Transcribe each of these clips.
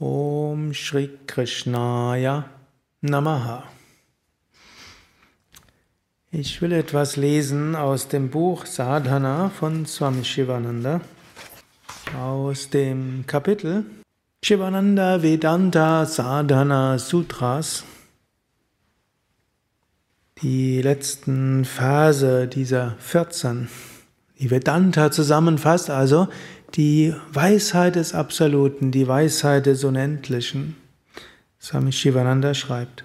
Om Shri Krishnaya Namaha. Ich will etwas lesen aus dem Buch Sadhana von Swami Shivananda, aus dem Kapitel Shivananda Vedanta Sadhana Sutras. Die letzten Verse dieser 14, die Vedanta zusammenfasst, also die Weisheit des Absoluten, die Weisheit des Unendlichen. Swami Shivananda schreibt,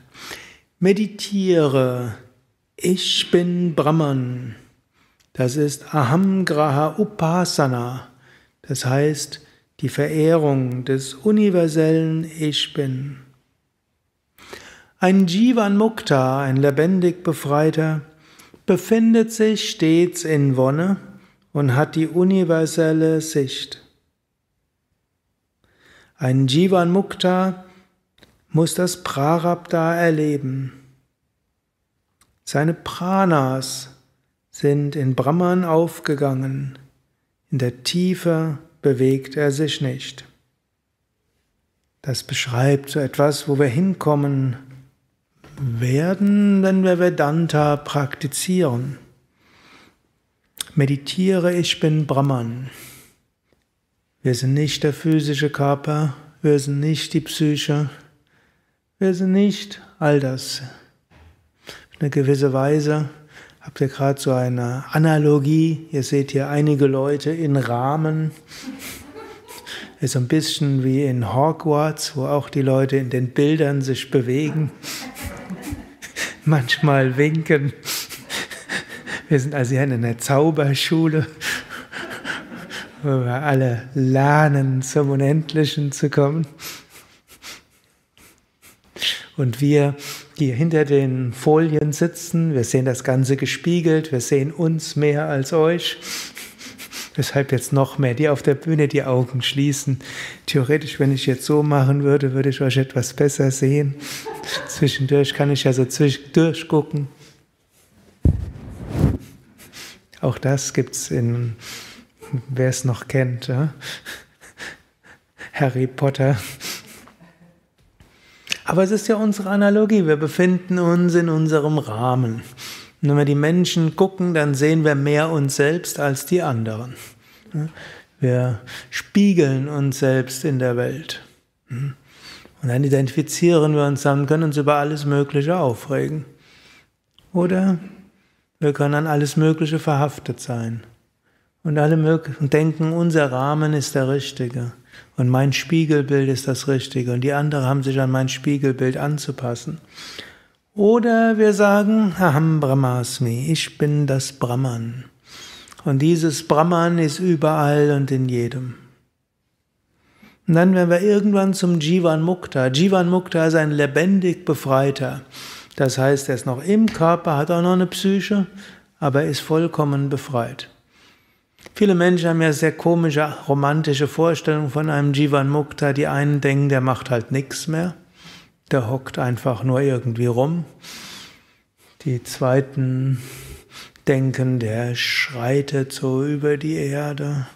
meditiere, ich bin Brahman. Das ist Ahamgraha Upasana, das heißt die Verehrung des universellen Ich bin. Ein Jivan Mukta, ein lebendig Befreiter, befindet sich stets in Wonne und hat die universelle Sicht. Ein Jivan Mukta muss das Prarabdha erleben. Seine Pranas sind in Brahman aufgegangen. In der Tiefe bewegt er sich nicht. Das beschreibt so etwas, wo wir hinkommen werden, wenn wir Vedanta praktizieren. Meditiere, ich bin Brahman. Wir sind nicht der physische Körper, wir sind nicht die Psyche, wir sind nicht all das. Auf eine gewisse Weise habt ihr gerade so eine Analogie. Ihr seht hier einige Leute in Rahmen. Ist ein bisschen wie in Hogwarts, wo auch die Leute in den Bildern sich bewegen, manchmal winken. Wir sind also hier in einer Zauberschule, wo wir alle lernen, zum Unendlichen zu kommen. Und wir, die hinter den Folien sitzen, wir sehen das Ganze gespiegelt, wir sehen uns mehr als euch. Deshalb jetzt noch mehr, die auf der Bühne die Augen schließen. Theoretisch, wenn ich jetzt so machen würde, würde ich euch etwas besser sehen. Zwischendurch kann ich ja so zwischendurch gucken. Auch das gibt es in, wer es noch kennt, ja? Harry Potter. Aber es ist ja unsere Analogie. Wir befinden uns in unserem Rahmen. Und wenn wir die Menschen gucken, dann sehen wir mehr uns selbst als die anderen. Wir spiegeln uns selbst in der Welt. Und dann identifizieren wir uns, dann können uns über alles Mögliche aufregen. Oder wir können an alles Mögliche verhaftet sein. Und alle und denken, unser Rahmen ist der richtige. Und mein Spiegelbild ist das Richtige. Und die anderen haben sich an mein Spiegelbild anzupassen. Oder wir sagen, Aham Brahmasmi, ich bin das Brahman. Und dieses Brahman ist überall und in jedem. Und dann werden wir irgendwann zum Jivan Mukta. Jivan Mukta ist ein lebendig Befreiter. Das heißt, er ist noch im Körper, hat auch noch eine Psyche, aber er ist vollkommen befreit. Viele Menschen haben ja sehr komische, romantische Vorstellungen von einem Jivan Mukta. Die einen denken, der macht halt nichts mehr. Der hockt einfach nur irgendwie rum. Die zweiten denken, der schreitet so über die Erde,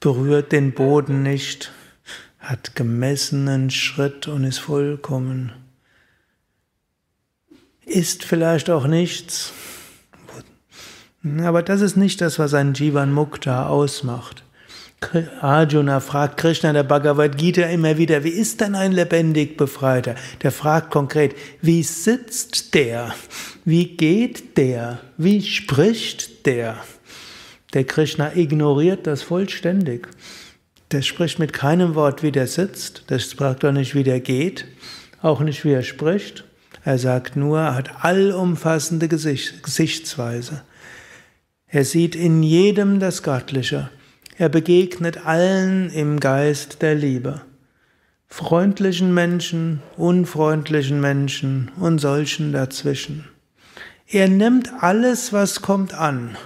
berührt den Boden nicht, hat gemessenen Schritt und ist vollkommen ist vielleicht auch nichts. Aber das ist nicht das, was ein Jivan Mukta ausmacht. Arjuna fragt Krishna der Bhagavad Gita immer wieder, wie ist denn ein lebendig Befreiter? Der fragt konkret, wie sitzt der? Wie geht der? Wie spricht der? Der Krishna ignoriert das vollständig. Der spricht mit keinem Wort, wie der sitzt. Der fragt auch nicht, wie der geht. Auch nicht, wie er spricht. Er sagt nur, er hat allumfassende Gesichtsweise. Er sieht in jedem das Göttliche. Er begegnet allen im Geist der Liebe. Freundlichen Menschen, unfreundlichen Menschen und solchen dazwischen. Er nimmt alles, was kommt an.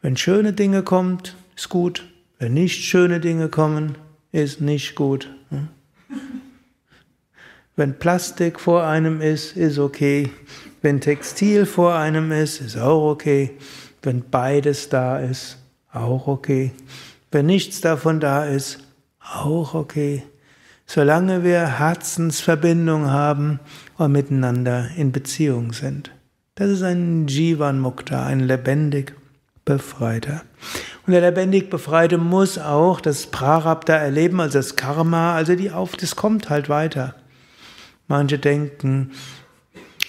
Wenn schöne Dinge kommt, ist gut. Wenn nicht schöne Dinge kommen, ist nicht gut. Wenn Plastik vor einem ist, ist okay. Wenn Textil vor einem ist, ist auch okay. Wenn beides da ist, auch okay. Wenn nichts davon da ist, auch okay. solange wir Herzensverbindung haben und miteinander in Beziehung sind. Das ist ein Jivan Mukta, ein lebendig Befreiter. Und der lebendig Befreite muss auch das Prarabdha erleben, also das Karma, also die auf, das kommt halt weiter. Manche denken,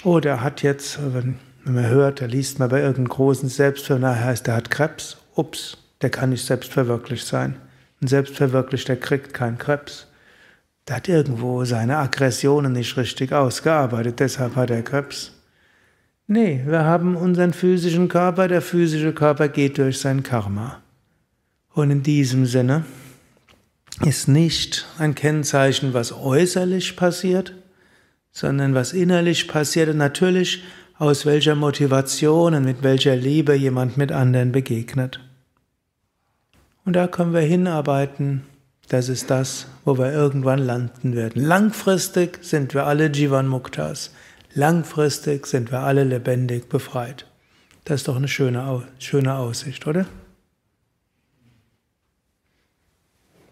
oh, der hat jetzt, wenn, man hört, da liest man bei irgendeinem großen Selbstverwirklichung, heißt, der hat Krebs. Ups, der kann nicht selbstverwirklicht sein. Ein Selbstverwirklichter kriegt keinen Krebs. Der hat irgendwo seine Aggressionen nicht richtig ausgearbeitet, deshalb hat er Krebs. Nee, wir haben unseren physischen Körper, der physische Körper geht durch sein Karma. Und in diesem Sinne ist nicht ein Kennzeichen, was äußerlich passiert, sondern was innerlich passiert und natürlich aus welcher Motivation und mit welcher Liebe jemand mit anderen begegnet. Und da können wir hinarbeiten. Das ist das, wo wir irgendwann landen werden. Langfristig sind wir alle Jivan Muktas. Langfristig sind wir alle lebendig befreit. Das ist doch eine schöne, schöne Aussicht, oder?